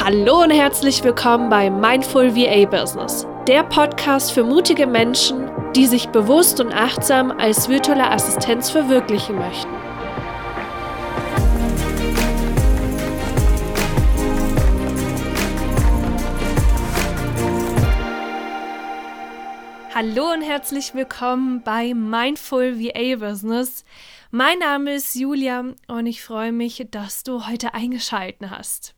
Hallo und herzlich willkommen bei Mindful VA Business, der Podcast für mutige Menschen, die sich bewusst und achtsam als virtuelle Assistenz verwirklichen möchten. Hallo und herzlich willkommen bei Mindful VA Business. Mein Name ist Julia und ich freue mich, dass du heute eingeschaltet hast.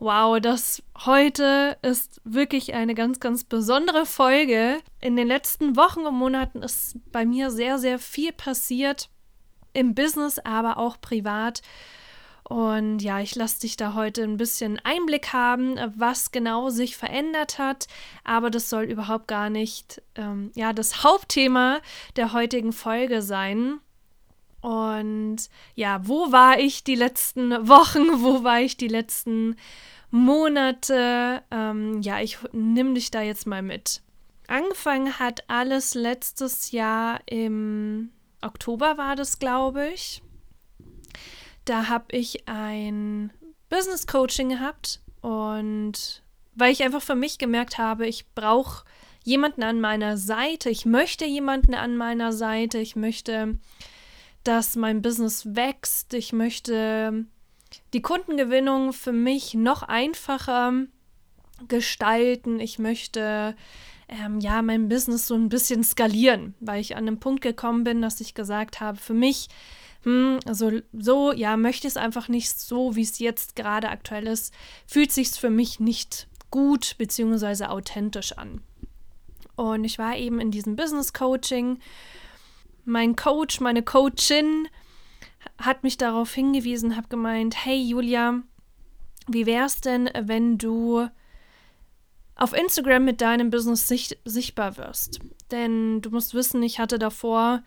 Wow, das heute ist wirklich eine ganz, ganz besondere Folge. In den letzten Wochen und Monaten ist bei mir sehr, sehr viel passiert. Im Business, aber auch privat. Und ja, ich lasse dich da heute ein bisschen Einblick haben, was genau sich verändert hat. Aber das soll überhaupt gar nicht ähm, ja, das Hauptthema der heutigen Folge sein. Und ja, wo war ich die letzten Wochen? Wo war ich die letzten Monate? Ähm, ja, ich nehme dich da jetzt mal mit. Angefangen hat alles letztes Jahr im Oktober war das, glaube ich. Da habe ich ein Business Coaching gehabt und weil ich einfach für mich gemerkt habe, ich brauche jemanden an meiner Seite, ich möchte jemanden an meiner Seite, ich möchte dass mein Business wächst. Ich möchte die Kundengewinnung für mich noch einfacher gestalten. Ich möchte ähm, ja mein Business so ein bisschen skalieren, weil ich an einem Punkt gekommen bin, dass ich gesagt habe, für mich hm, also so, ja, möchte ich es einfach nicht so, wie es jetzt gerade aktuell ist, fühlt sich für mich nicht gut bzw. authentisch an. Und ich war eben in diesem Business Coaching mein Coach, meine Coachin hat mich darauf hingewiesen, hat gemeint, hey Julia, wie wär's denn, wenn du auf Instagram mit deinem Business sicht sichtbar wirst? Denn du musst wissen, ich hatte davor,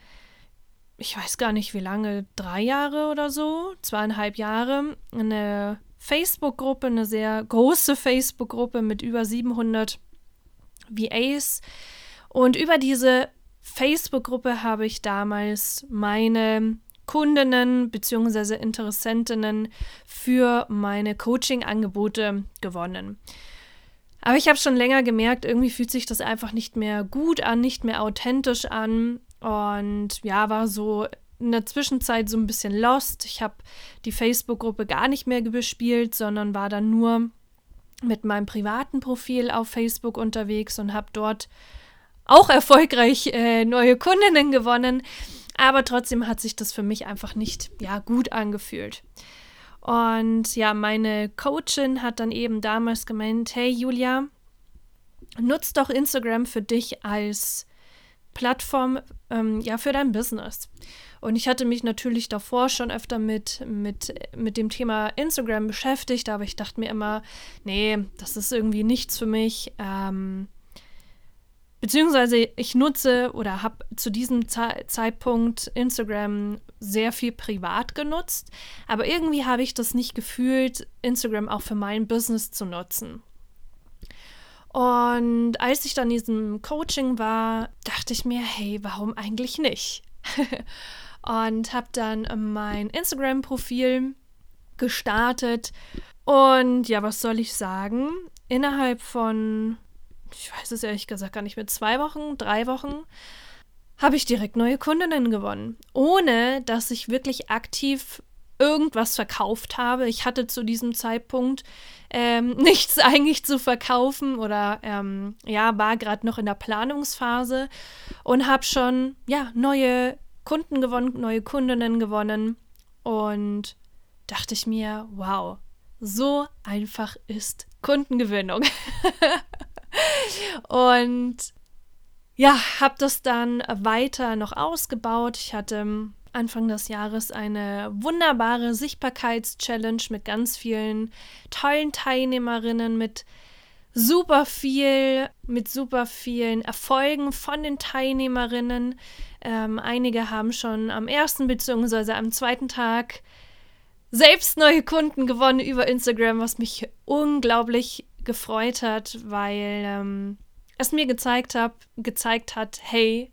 ich weiß gar nicht wie lange, drei Jahre oder so, zweieinhalb Jahre, eine Facebook-Gruppe, eine sehr große Facebook-Gruppe mit über 700 VAs. Und über diese Facebook-Gruppe habe ich damals meine Kundinnen bzw. Interessentinnen für meine Coaching-Angebote gewonnen. Aber ich habe schon länger gemerkt, irgendwie fühlt sich das einfach nicht mehr gut an, nicht mehr authentisch an. Und ja, war so in der Zwischenzeit so ein bisschen lost. Ich habe die Facebook-Gruppe gar nicht mehr bespielt, sondern war dann nur mit meinem privaten Profil auf Facebook unterwegs und habe dort auch erfolgreich äh, neue Kundinnen gewonnen. Aber trotzdem hat sich das für mich einfach nicht ja, gut angefühlt. Und ja, meine Coachin hat dann eben damals gemeint, hey Julia, nutz doch Instagram für dich als Plattform ähm, ja, für dein Business. Und ich hatte mich natürlich davor schon öfter mit, mit, mit dem Thema Instagram beschäftigt, aber ich dachte mir immer, nee, das ist irgendwie nichts für mich. Ähm, Beziehungsweise ich nutze oder habe zu diesem Ze Zeitpunkt Instagram sehr viel privat genutzt, aber irgendwie habe ich das nicht gefühlt, Instagram auch für mein Business zu nutzen. Und als ich dann in diesem Coaching war, dachte ich mir, hey, warum eigentlich nicht? und habe dann mein Instagram-Profil gestartet. Und ja, was soll ich sagen? Innerhalb von ich weiß es ehrlich gesagt gar nicht mehr, zwei Wochen, drei Wochen, habe ich direkt neue Kundinnen gewonnen. Ohne dass ich wirklich aktiv irgendwas verkauft habe. Ich hatte zu diesem Zeitpunkt ähm, nichts eigentlich zu verkaufen oder ähm, ja, war gerade noch in der Planungsphase und habe schon ja neue Kunden gewonnen, neue Kundinnen gewonnen und dachte ich mir, wow, so einfach ist Kundengewinnung. Und ja, habe das dann weiter noch ausgebaut. Ich hatte Anfang des Jahres eine wunderbare Sichtbarkeits-Challenge mit ganz vielen tollen Teilnehmerinnen, mit super viel, mit super vielen Erfolgen von den Teilnehmerinnen. Ähm, einige haben schon am ersten bzw. am zweiten Tag selbst neue Kunden gewonnen über Instagram, was mich unglaublich gefreut hat, weil ähm, es mir gezeigt, hab, gezeigt hat, hey,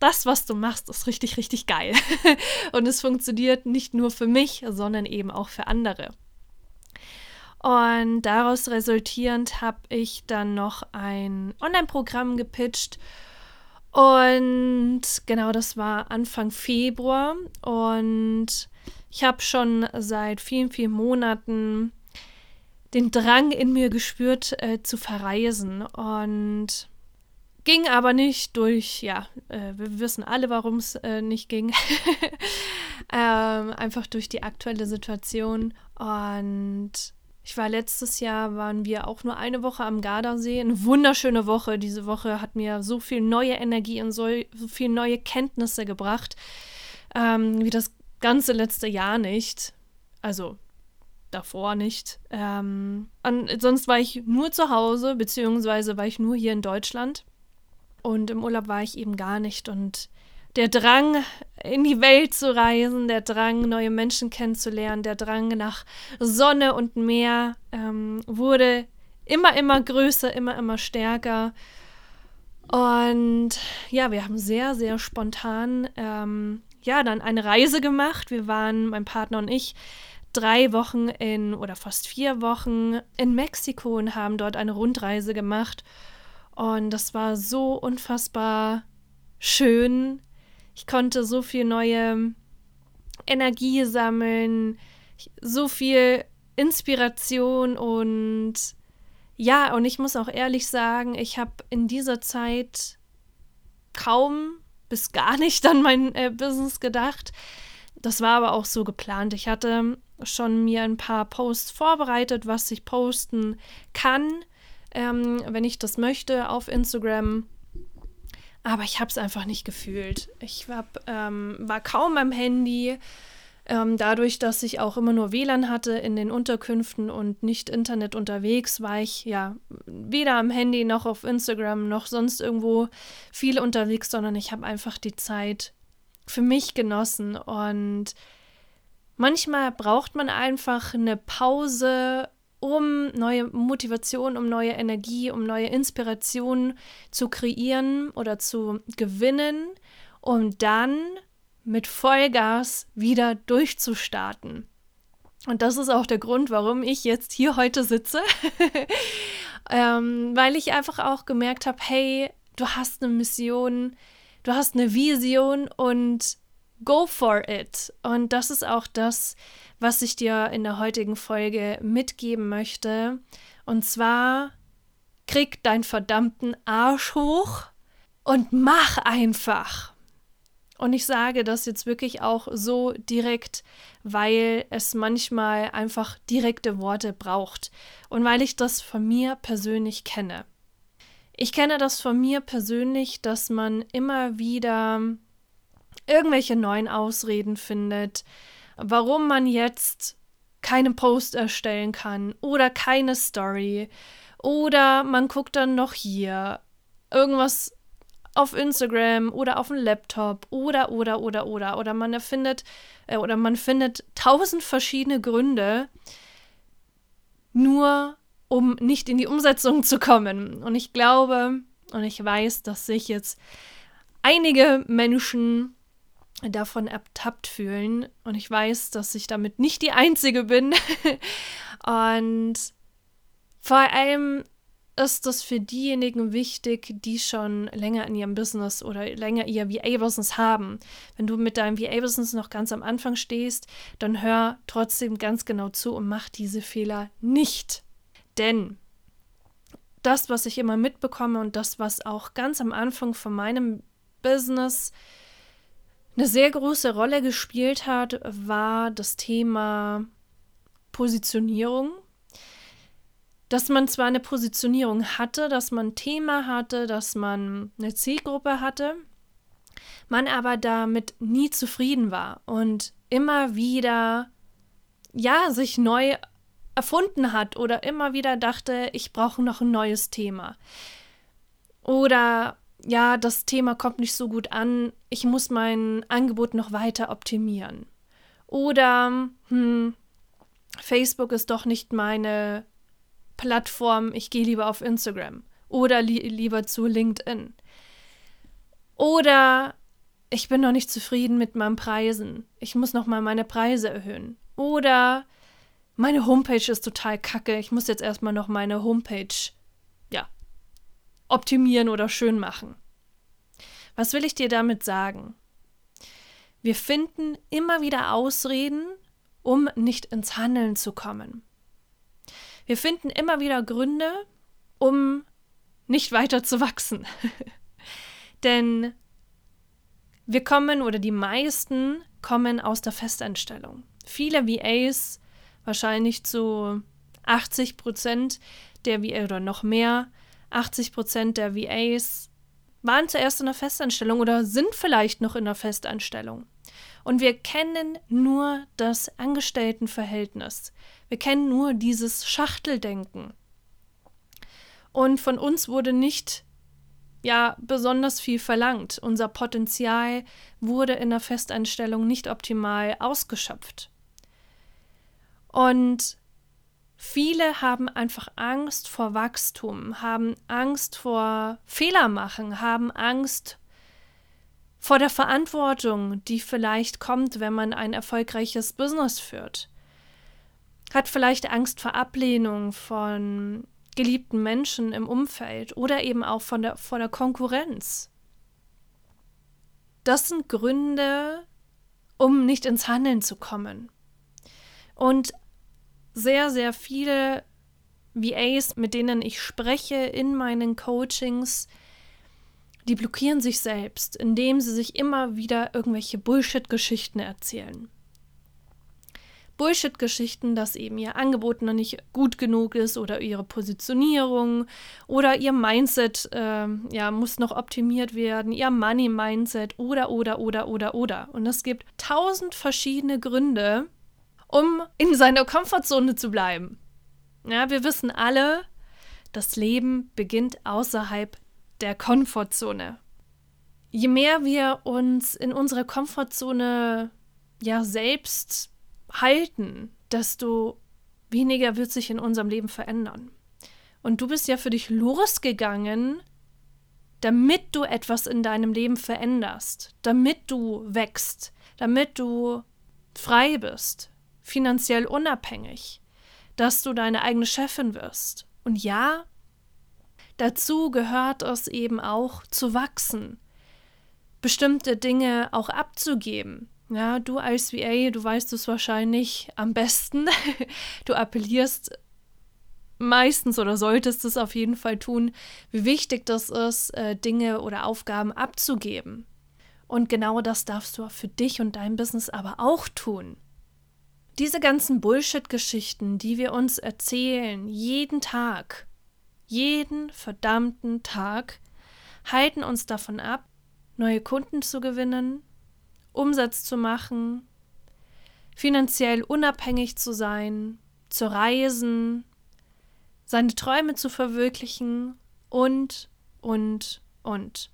das, was du machst, ist richtig, richtig geil. und es funktioniert nicht nur für mich, sondern eben auch für andere. Und daraus resultierend habe ich dann noch ein Online-Programm gepitcht. Und genau, das war Anfang Februar. Und ich habe schon seit vielen, vielen Monaten den Drang in mir gespürt, äh, zu verreisen. Und ging aber nicht durch, ja, äh, wir wissen alle, warum es äh, nicht ging. ähm, einfach durch die aktuelle Situation. Und ich war letztes Jahr, waren wir auch nur eine Woche am Gardasee. Eine wunderschöne Woche. Diese Woche hat mir so viel neue Energie und so, so viel neue Kenntnisse gebracht, ähm, wie das ganze letzte Jahr nicht. Also davor nicht. Ähm, an, sonst war ich nur zu Hause, beziehungsweise war ich nur hier in Deutschland. Und im Urlaub war ich eben gar nicht. Und der Drang, in die Welt zu reisen, der Drang, neue Menschen kennenzulernen, der Drang nach Sonne und Meer ähm, wurde immer, immer größer, immer, immer stärker. Und ja, wir haben sehr, sehr spontan ähm, ja dann eine Reise gemacht. Wir waren, mein Partner und ich, drei Wochen in oder fast vier Wochen in Mexiko und haben dort eine Rundreise gemacht. Und das war so unfassbar schön. Ich konnte so viel neue Energie sammeln, so viel Inspiration und ja, und ich muss auch ehrlich sagen, ich habe in dieser Zeit kaum bis gar nicht an mein äh, Business gedacht. Das war aber auch so geplant. Ich hatte schon mir ein paar Posts vorbereitet, was ich posten kann, ähm, wenn ich das möchte, auf Instagram. Aber ich habe es einfach nicht gefühlt. Ich hab, ähm, war kaum am Handy. Ähm, dadurch, dass ich auch immer nur WLAN hatte in den Unterkünften und nicht Internet unterwegs, war ich ja weder am Handy noch auf Instagram noch sonst irgendwo viel unterwegs, sondern ich habe einfach die Zeit für mich genossen. Und manchmal braucht man einfach eine Pause, um neue Motivation, um neue Energie, um neue Inspiration zu kreieren oder zu gewinnen, um dann mit Vollgas wieder durchzustarten. Und das ist auch der Grund, warum ich jetzt hier heute sitze, ähm, weil ich einfach auch gemerkt habe, hey, du hast eine Mission, du hast eine Vision und go for it. Und das ist auch das, was ich dir in der heutigen Folge mitgeben möchte. Und zwar, krieg deinen verdammten Arsch hoch und mach einfach. Und ich sage das jetzt wirklich auch so direkt, weil es manchmal einfach direkte Worte braucht und weil ich das von mir persönlich kenne. Ich kenne das von mir persönlich, dass man immer wieder irgendwelche neuen Ausreden findet, warum man jetzt keinen Post erstellen kann oder keine Story oder man guckt dann noch hier irgendwas auf Instagram oder auf dem Laptop oder oder oder oder oder man erfindet äh, oder man findet tausend verschiedene Gründe nur um nicht in die Umsetzung zu kommen. Und ich glaube und ich weiß, dass sich jetzt einige Menschen davon ertappt fühlen. Und ich weiß, dass ich damit nicht die Einzige bin. und vor allem ist das für diejenigen wichtig, die schon länger in ihrem Business oder länger ihr VA-Business haben. Wenn du mit deinem VA-Business noch ganz am Anfang stehst, dann hör trotzdem ganz genau zu und mach diese Fehler nicht. Denn das, was ich immer mitbekomme und das, was auch ganz am Anfang von meinem Business eine sehr große Rolle gespielt hat, war das Thema Positionierung. Dass man zwar eine Positionierung hatte, dass man ein Thema hatte, dass man eine Zielgruppe hatte, man aber damit nie zufrieden war und immer wieder ja sich neu erfunden hat oder immer wieder dachte, ich brauche noch ein neues Thema. Oder ja, das Thema kommt nicht so gut an, ich muss mein Angebot noch weiter optimieren. Oder hm, Facebook ist doch nicht meine Plattform, ich gehe lieber auf Instagram oder li lieber zu LinkedIn. Oder ich bin noch nicht zufrieden mit meinen Preisen, ich muss noch mal meine Preise erhöhen. Oder meine Homepage ist total kacke. Ich muss jetzt erstmal noch meine Homepage, optimieren oder schön machen. Was will ich dir damit sagen? Wir finden immer wieder Ausreden, um nicht ins Handeln zu kommen. Wir finden immer wieder Gründe, um nicht weiter zu wachsen. Denn wir kommen oder die meisten kommen aus der Festanstellung. Viele VAs, wahrscheinlich zu 80 Prozent der VA oder noch mehr, 80 Prozent der VAs waren zuerst in der Festanstellung oder sind vielleicht noch in der Festanstellung. Und wir kennen nur das Angestelltenverhältnis. Wir kennen nur dieses Schachteldenken. Und von uns wurde nicht ja besonders viel verlangt. Unser Potenzial wurde in der Festanstellung nicht optimal ausgeschöpft. Und viele haben einfach Angst vor Wachstum, haben Angst vor Fehler machen, haben Angst vor der Verantwortung, die vielleicht kommt, wenn man ein erfolgreiches Business führt. Hat vielleicht Angst vor Ablehnung von geliebten Menschen im Umfeld oder eben auch von der, vor der Konkurrenz. Das sind Gründe, um nicht ins Handeln zu kommen. Und sehr, sehr viele VAs, mit denen ich spreche in meinen Coachings, die blockieren sich selbst, indem sie sich immer wieder irgendwelche Bullshit-Geschichten erzählen. Bullshit-Geschichten, dass eben ihr Angebot noch nicht gut genug ist oder ihre Positionierung oder ihr Mindset äh, ja, muss noch optimiert werden, ihr Money-Mindset oder, oder, oder, oder, oder. Und es gibt tausend verschiedene Gründe, um in seiner Komfortzone zu bleiben. Ja, wir wissen alle, das Leben beginnt außerhalb der Komfortzone. Je mehr wir uns in unserer Komfortzone ja selbst halten, desto weniger wird sich in unserem Leben verändern. Und du bist ja für dich losgegangen, damit du etwas in deinem Leben veränderst, damit du wächst, damit du frei bist, finanziell unabhängig, dass du deine eigene Chefin wirst. Und ja, dazu gehört es eben auch zu wachsen, bestimmte Dinge auch abzugeben, ja, du als VA, du weißt es wahrscheinlich am besten. Du appellierst meistens oder solltest es auf jeden Fall tun, wie wichtig das ist, äh, Dinge oder Aufgaben abzugeben. Und genau das darfst du für dich und dein Business aber auch tun. Diese ganzen Bullshit-Geschichten, die wir uns erzählen, jeden Tag, jeden verdammten Tag, halten uns davon ab, neue Kunden zu gewinnen, Umsatz zu machen, finanziell unabhängig zu sein, zu reisen, seine Träume zu verwirklichen und, und, und.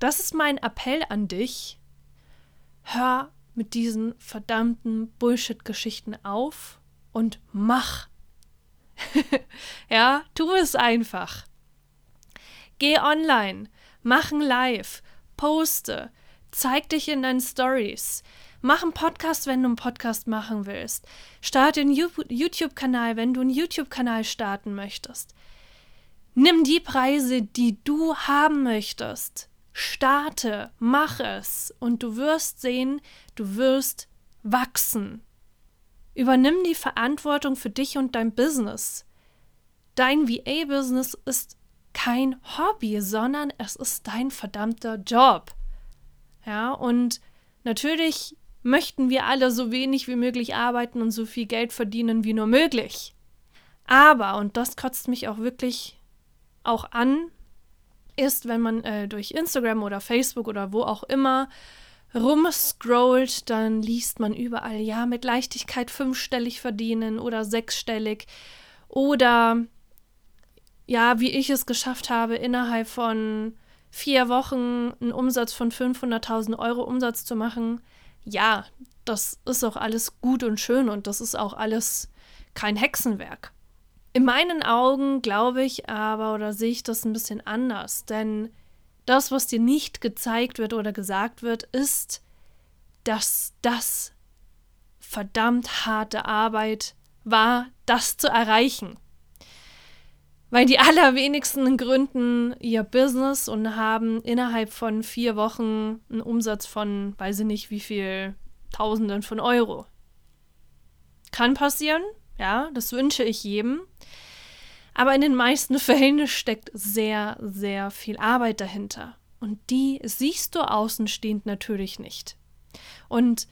Das ist mein Appell an dich. Hör mit diesen verdammten Bullshit-Geschichten auf und mach. ja, tu es einfach. Geh online, mach ein Live, poste, Zeig dich in deinen Stories. Mach einen Podcast, wenn du einen Podcast machen willst. Starte einen YouTube-Kanal, wenn du einen YouTube-Kanal starten möchtest. Nimm die Preise, die du haben möchtest. Starte, mach es und du wirst sehen, du wirst wachsen. Übernimm die Verantwortung für dich und dein Business. Dein VA-Business ist kein Hobby, sondern es ist dein verdammter Job. Ja, und natürlich möchten wir alle so wenig wie möglich arbeiten und so viel Geld verdienen wie nur möglich. Aber, und das kotzt mich auch wirklich auch an, ist, wenn man äh, durch Instagram oder Facebook oder wo auch immer rumscrollt, dann liest man überall, ja, mit Leichtigkeit fünfstellig verdienen oder sechsstellig oder ja, wie ich es geschafft habe, innerhalb von vier Wochen einen Umsatz von 500.000 Euro Umsatz zu machen, ja, das ist auch alles gut und schön und das ist auch alles kein Hexenwerk. In meinen Augen glaube ich aber oder sehe ich das ein bisschen anders, denn das, was dir nicht gezeigt wird oder gesagt wird, ist, dass das verdammt harte Arbeit war, das zu erreichen. Weil die allerwenigsten gründen ihr Business und haben innerhalb von vier Wochen einen Umsatz von, weiß ich nicht, wie viel Tausenden von Euro. Kann passieren, ja, das wünsche ich jedem. Aber in den meisten Fällen steckt sehr, sehr viel Arbeit dahinter. Und die siehst du außenstehend natürlich nicht. Und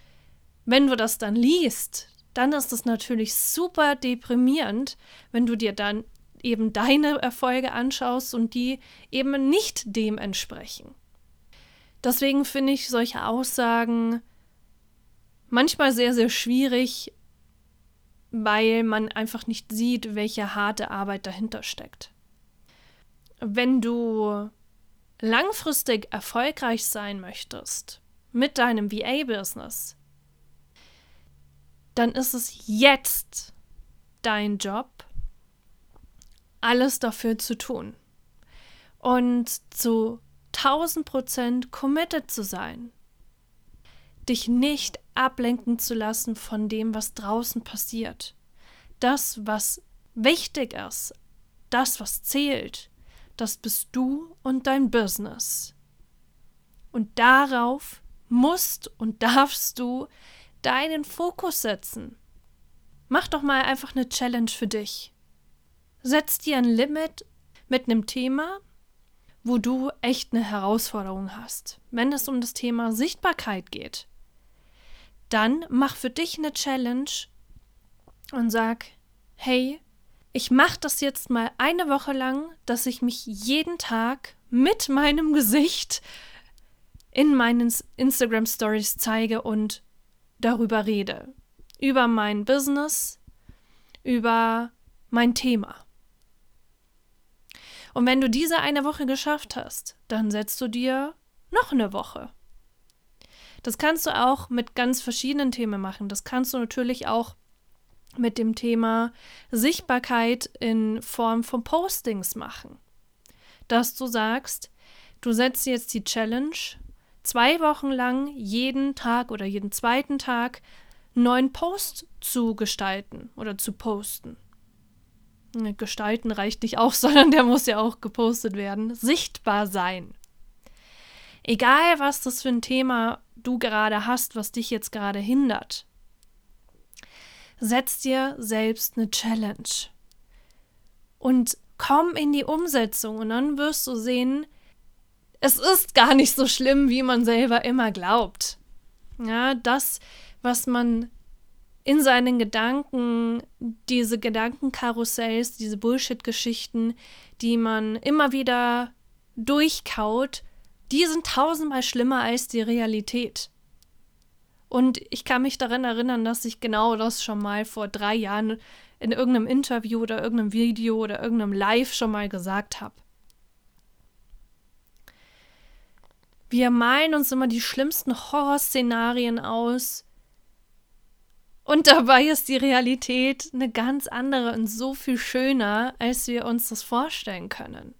wenn du das dann liest, dann ist es natürlich super deprimierend, wenn du dir dann eben deine Erfolge anschaust und die eben nicht dem entsprechen. Deswegen finde ich solche Aussagen manchmal sehr, sehr schwierig, weil man einfach nicht sieht, welche harte Arbeit dahinter steckt. Wenn du langfristig erfolgreich sein möchtest mit deinem VA-Business, dann ist es jetzt dein Job, alles dafür zu tun und zu 1000 Prozent committed zu sein. Dich nicht ablenken zu lassen von dem, was draußen passiert. Das, was wichtig ist, das, was zählt, das bist du und dein Business. Und darauf musst und darfst du deinen Fokus setzen. Mach doch mal einfach eine Challenge für dich. Setz dir ein Limit mit einem Thema, wo du echt eine Herausforderung hast. Wenn es um das Thema Sichtbarkeit geht, dann mach für dich eine Challenge und sag, hey, ich mache das jetzt mal eine Woche lang, dass ich mich jeden Tag mit meinem Gesicht in meinen Instagram Stories zeige und darüber rede. Über mein Business, über mein Thema. Und wenn du diese eine Woche geschafft hast, dann setzt du dir noch eine Woche. Das kannst du auch mit ganz verschiedenen Themen machen. Das kannst du natürlich auch mit dem Thema Sichtbarkeit in Form von Postings machen. Dass du sagst, du setzt jetzt die Challenge, zwei Wochen lang jeden Tag oder jeden zweiten Tag neuen Post zu gestalten oder zu posten. Gestalten reicht nicht auch, sondern der muss ja auch gepostet werden. Sichtbar sein. Egal, was das für ein Thema du gerade hast, was dich jetzt gerade hindert. Setz dir selbst eine Challenge und komm in die Umsetzung und dann wirst du sehen, es ist gar nicht so schlimm, wie man selber immer glaubt. Ja, das, was man in seinen Gedanken, diese Gedankenkarussells, diese Bullshit-Geschichten, die man immer wieder durchkaut, die sind tausendmal schlimmer als die Realität. Und ich kann mich daran erinnern, dass ich genau das schon mal vor drei Jahren in irgendeinem Interview oder irgendeinem Video oder irgendeinem Live schon mal gesagt habe. Wir malen uns immer die schlimmsten Horrorszenarien aus. Und dabei ist die Realität eine ganz andere und so viel schöner, als wir uns das vorstellen können.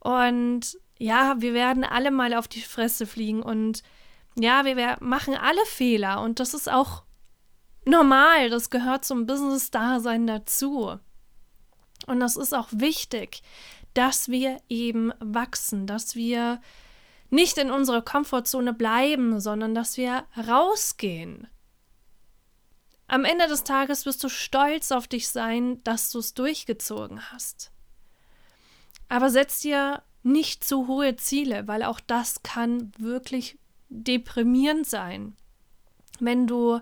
Und ja, wir werden alle mal auf die Fresse fliegen und ja, wir machen alle Fehler und das ist auch normal, das gehört zum Business-Dasein dazu. Und das ist auch wichtig, dass wir eben wachsen, dass wir nicht in unserer Komfortzone bleiben, sondern dass wir rausgehen. Am Ende des Tages wirst du stolz auf dich sein, dass du es durchgezogen hast. Aber setz dir nicht zu hohe Ziele, weil auch das kann wirklich deprimierend sein. Wenn du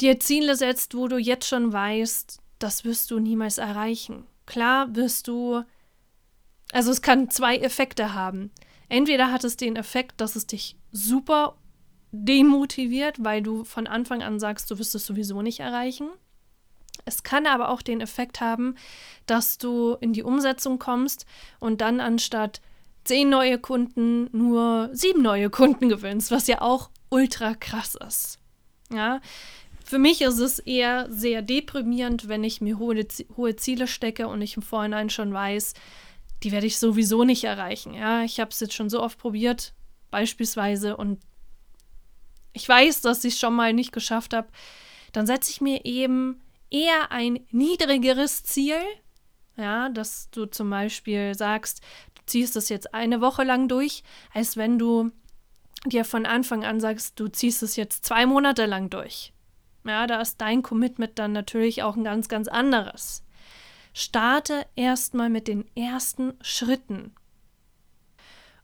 dir Ziele setzt, wo du jetzt schon weißt, das wirst du niemals erreichen. Klar wirst du, also es kann zwei Effekte haben. Entweder hat es den Effekt, dass es dich super demotiviert, weil du von Anfang an sagst, du wirst es sowieso nicht erreichen. Es kann aber auch den Effekt haben, dass du in die Umsetzung kommst und dann anstatt zehn neue Kunden nur sieben neue Kunden gewinnst, was ja auch ultra krass ist. Ja, für mich ist es eher sehr deprimierend, wenn ich mir hohe, hohe Ziele stecke und ich im Vorhinein schon weiß, die werde ich sowieso nicht erreichen. Ja, ich habe es jetzt schon so oft probiert, beispielsweise, und ich weiß, dass ich es schon mal nicht geschafft habe dann setze ich mir eben eher ein niedrigeres Ziel, ja, dass du zum Beispiel sagst, du ziehst es jetzt eine Woche lang durch, als wenn du dir von Anfang an sagst, du ziehst es jetzt zwei Monate lang durch. Ja, da ist dein Commitment dann natürlich auch ein ganz, ganz anderes. Starte erstmal mit den ersten Schritten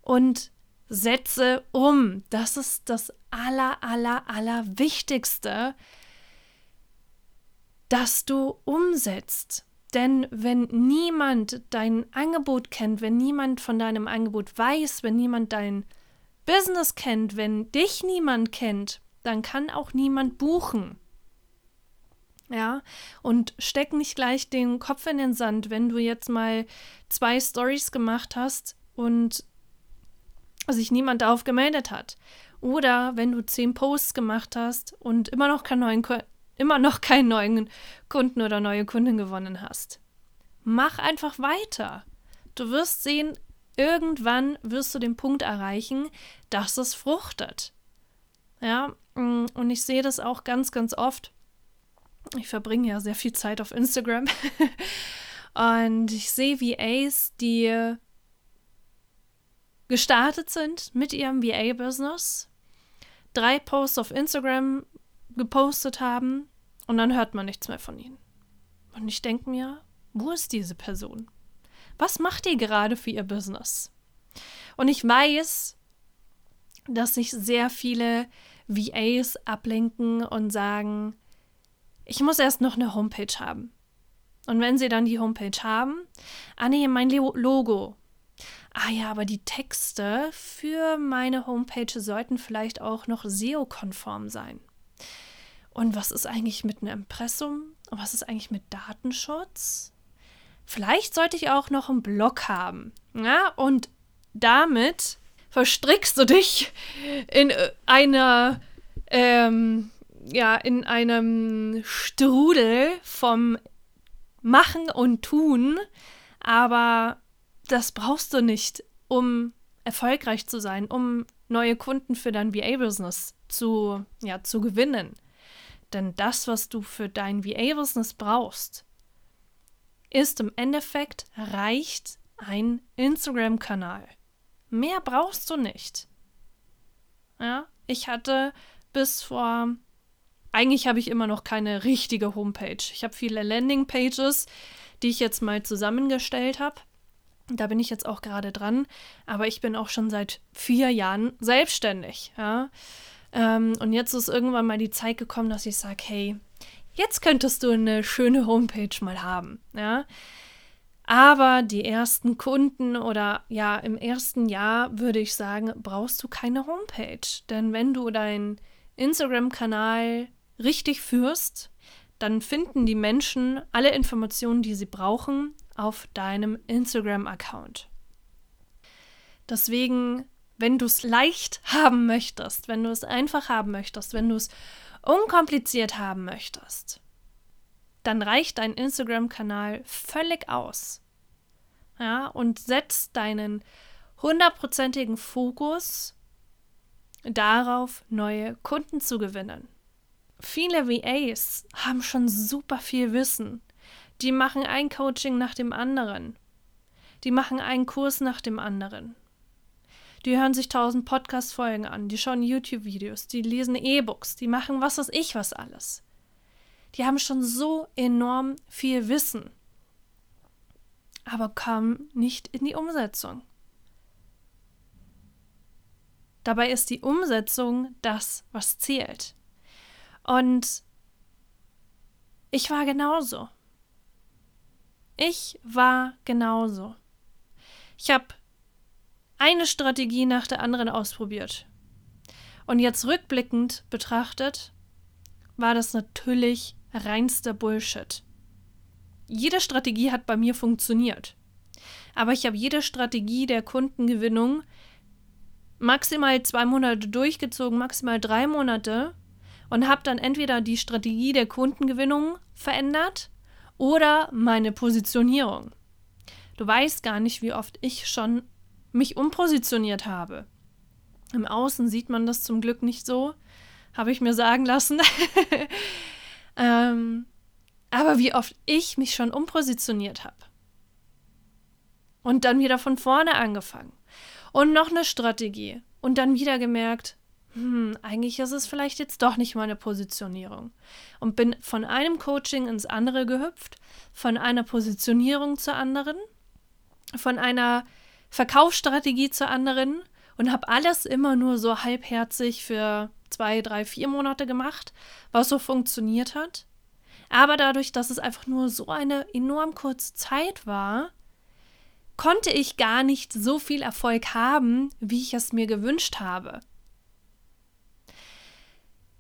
und setze um. Das ist das aller, aller, aller Wichtigste, dass du umsetzt. Denn wenn niemand dein Angebot kennt, wenn niemand von deinem Angebot weiß, wenn niemand dein Business kennt, wenn dich niemand kennt, dann kann auch niemand buchen. Ja, und steck nicht gleich den Kopf in den Sand, wenn du jetzt mal zwei Stories gemacht hast und sich niemand darauf gemeldet hat. Oder wenn du zehn Posts gemacht hast und immer noch keinen neuen, immer noch keinen neuen Kunden oder neue Kunden gewonnen hast. Mach einfach weiter. Du wirst sehen, irgendwann wirst du den Punkt erreichen, dass es fruchtet. Ja, mm, und ich sehe das auch ganz, ganz oft. Ich verbringe ja sehr viel Zeit auf Instagram. und ich sehe VAs, die gestartet sind mit ihrem VA-Business, drei Posts auf Instagram gepostet haben und dann hört man nichts mehr von ihnen. Und ich denke mir, wo ist diese Person? Was macht ihr gerade für ihr Business? Und ich weiß, dass sich sehr viele VAs ablenken und sagen, ich muss erst noch eine Homepage haben. Und wenn sie dann die Homepage haben, ah nee, mein Logo. Ah ja, aber die Texte für meine Homepage sollten vielleicht auch noch SEO-konform sein. Und was ist eigentlich mit einem Impressum? Und was ist eigentlich mit Datenschutz? Vielleicht sollte ich auch noch einen Blog haben. Ja, und damit verstrickst du dich in äh, einer, ähm, ja, in einem Strudel vom Machen und Tun, aber das brauchst du nicht, um erfolgreich zu sein, um neue Kunden für dein VA-Business zu, ja, zu gewinnen. Denn das, was du für dein VA-Business brauchst, ist im Endeffekt reicht ein Instagram-Kanal. Mehr brauchst du nicht. Ja, ich hatte bis vor eigentlich habe ich immer noch keine richtige Homepage. Ich habe viele Landing-Pages, die ich jetzt mal zusammengestellt habe. Da bin ich jetzt auch gerade dran. Aber ich bin auch schon seit vier Jahren selbstständig. Ja? Ähm, und jetzt ist irgendwann mal die Zeit gekommen, dass ich sage, hey, jetzt könntest du eine schöne Homepage mal haben, ja. Aber die ersten Kunden oder ja, im ersten Jahr würde ich sagen, brauchst du keine Homepage. Denn wenn du deinen Instagram-Kanal richtig führst, dann finden die Menschen alle Informationen, die sie brauchen, auf deinem Instagram-Account. Deswegen, wenn du es leicht haben möchtest, wenn du es einfach haben möchtest, wenn du es unkompliziert haben möchtest, dann reicht dein Instagram-Kanal völlig aus. Ja, und setz deinen hundertprozentigen Fokus darauf, neue Kunden zu gewinnen. Viele VAs haben schon super viel Wissen. Die machen ein Coaching nach dem anderen. Die machen einen Kurs nach dem anderen. Die hören sich tausend Podcast-Folgen an, die schauen YouTube-Videos, die lesen E-Books, die machen was weiß ich was alles. Die haben schon so enorm viel Wissen, aber kommen nicht in die Umsetzung. Dabei ist die Umsetzung das, was zählt. Und ich war genauso. Ich war genauso. Ich habe eine Strategie nach der anderen ausprobiert. Und jetzt rückblickend betrachtet, war das natürlich reinster Bullshit. Jede Strategie hat bei mir funktioniert. Aber ich habe jede Strategie der Kundengewinnung maximal zwei Monate durchgezogen, maximal drei Monate und habe dann entweder die Strategie der Kundengewinnung verändert oder meine Positionierung. Du weißt gar nicht, wie oft ich schon mich umpositioniert habe. Im Außen sieht man das zum Glück nicht so, habe ich mir sagen lassen. Ähm, aber wie oft ich mich schon umpositioniert habe. Und dann wieder von vorne angefangen. Und noch eine Strategie. Und dann wieder gemerkt, hm, eigentlich ist es vielleicht jetzt doch nicht meine Positionierung. Und bin von einem Coaching ins andere gehüpft, von einer Positionierung zur anderen, von einer Verkaufsstrategie zur anderen und habe alles immer nur so halbherzig für zwei, drei, vier Monate gemacht, was so funktioniert hat. Aber dadurch, dass es einfach nur so eine enorm kurze Zeit war, konnte ich gar nicht so viel Erfolg haben, wie ich es mir gewünscht habe.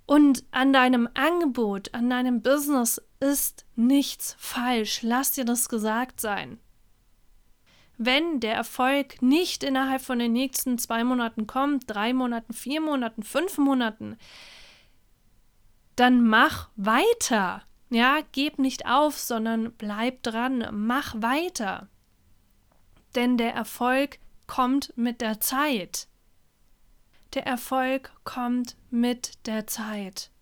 Und an deinem Angebot, an deinem Business ist nichts falsch. Lass dir das gesagt sein. Wenn der Erfolg nicht innerhalb von den nächsten zwei Monaten kommt, drei Monaten, vier Monaten, fünf Monaten, dann mach weiter. Ja, gib nicht auf, sondern bleib dran, mach weiter. Denn der Erfolg kommt mit der Zeit. Der Erfolg kommt mit der Zeit.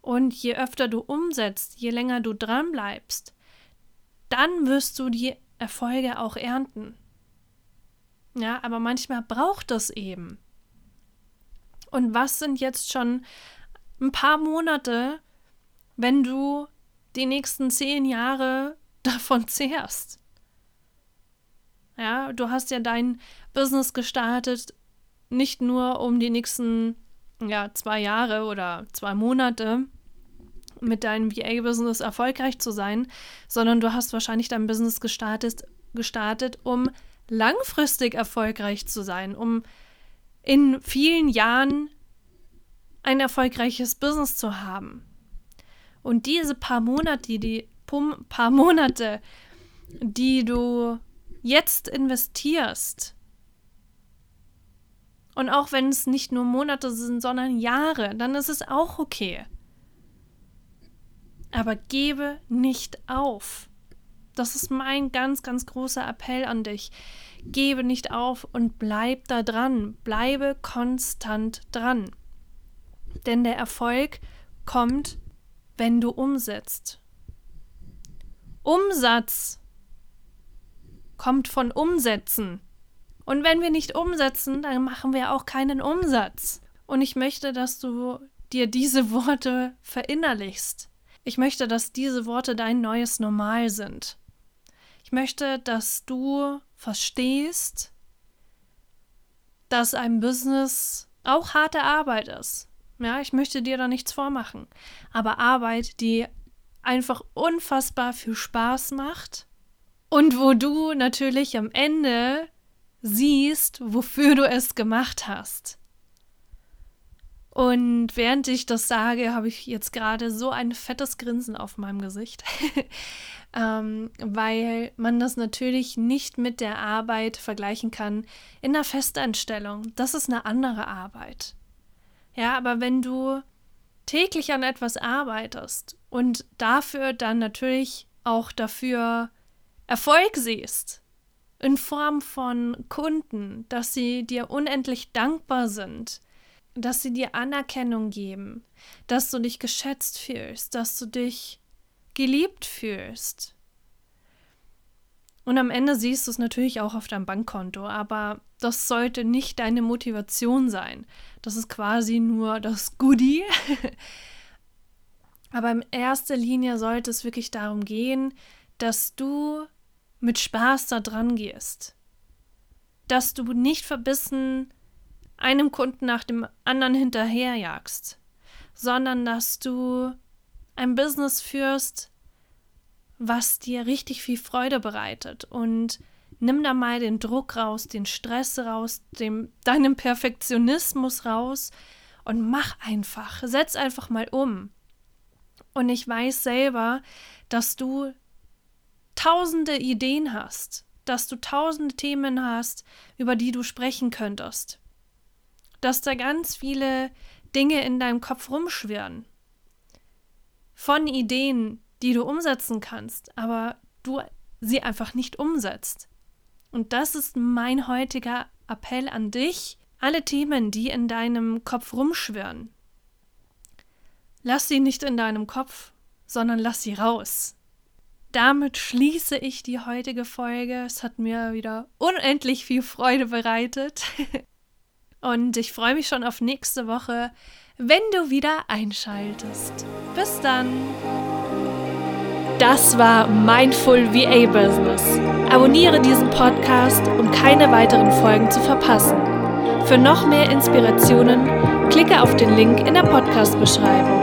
Und je öfter du umsetzt, je länger du dran bleibst, dann wirst du die Erfolge auch ernten. Ja, aber manchmal braucht es eben. Und was sind jetzt schon ein paar Monate, wenn du die nächsten zehn Jahre davon zehrst? Ja, du hast ja dein Business gestartet nicht nur um die nächsten ja, zwei Jahre oder zwei Monate mit deinem VA-Business erfolgreich zu sein, sondern du hast wahrscheinlich dein Business gestartet, gestartet, um langfristig erfolgreich zu sein, um in vielen Jahren ein erfolgreiches Business zu haben. Und diese paar Monate, die paar Monate, die du jetzt investierst, und auch wenn es nicht nur Monate sind, sondern Jahre, dann ist es auch okay. Aber gebe nicht auf. Das ist mein ganz, ganz großer Appell an dich. Gebe nicht auf und bleib da dran. Bleibe konstant dran. Denn der Erfolg kommt, wenn du umsetzt. Umsatz kommt von Umsetzen. Und wenn wir nicht umsetzen, dann machen wir auch keinen Umsatz. Und ich möchte, dass du dir diese Worte verinnerlichst. Ich möchte, dass diese Worte dein neues Normal sind. Ich möchte, dass du verstehst, dass ein Business auch harte Arbeit ist. Ja, ich möchte dir da nichts vormachen. Aber Arbeit, die einfach unfassbar viel Spaß macht und wo du natürlich am Ende siehst, wofür du es gemacht hast. Und während ich das sage, habe ich jetzt gerade so ein fettes Grinsen auf meinem Gesicht, ähm, weil man das natürlich nicht mit der Arbeit vergleichen kann in der Festanstellung. Das ist eine andere Arbeit. Ja, aber wenn du täglich an etwas arbeitest und dafür dann natürlich auch dafür Erfolg siehst, in Form von Kunden, dass sie dir unendlich dankbar sind, dass sie dir Anerkennung geben, dass du dich geschätzt fühlst, dass du dich geliebt fühlst. Und am Ende siehst du es natürlich auch auf deinem Bankkonto, aber das sollte nicht deine Motivation sein. Das ist quasi nur das Goodie. aber in erster Linie sollte es wirklich darum gehen, dass du mit Spaß da dran gehst. Dass du nicht verbissen einem Kunden nach dem anderen hinterherjagst, sondern dass du ein Business führst, was dir richtig viel Freude bereitet und nimm da mal den Druck raus, den Stress raus, dem, deinem Perfektionismus raus und mach einfach, setz einfach mal um. Und ich weiß selber, dass du tausende Ideen hast, dass du tausende Themen hast, über die du sprechen könntest, dass da ganz viele Dinge in deinem Kopf rumschwirren. Von Ideen, die du umsetzen kannst, aber du sie einfach nicht umsetzt. Und das ist mein heutiger Appell an dich, alle Themen, die in deinem Kopf rumschwirren. Lass sie nicht in deinem Kopf, sondern lass sie raus. Damit schließe ich die heutige Folge. Es hat mir wieder unendlich viel Freude bereitet. Und ich freue mich schon auf nächste Woche, wenn du wieder einschaltest. Bis dann! Das war Mindful VA Business. Abonniere diesen Podcast, um keine weiteren Folgen zu verpassen. Für noch mehr Inspirationen klicke auf den Link in der Podcast-Beschreibung.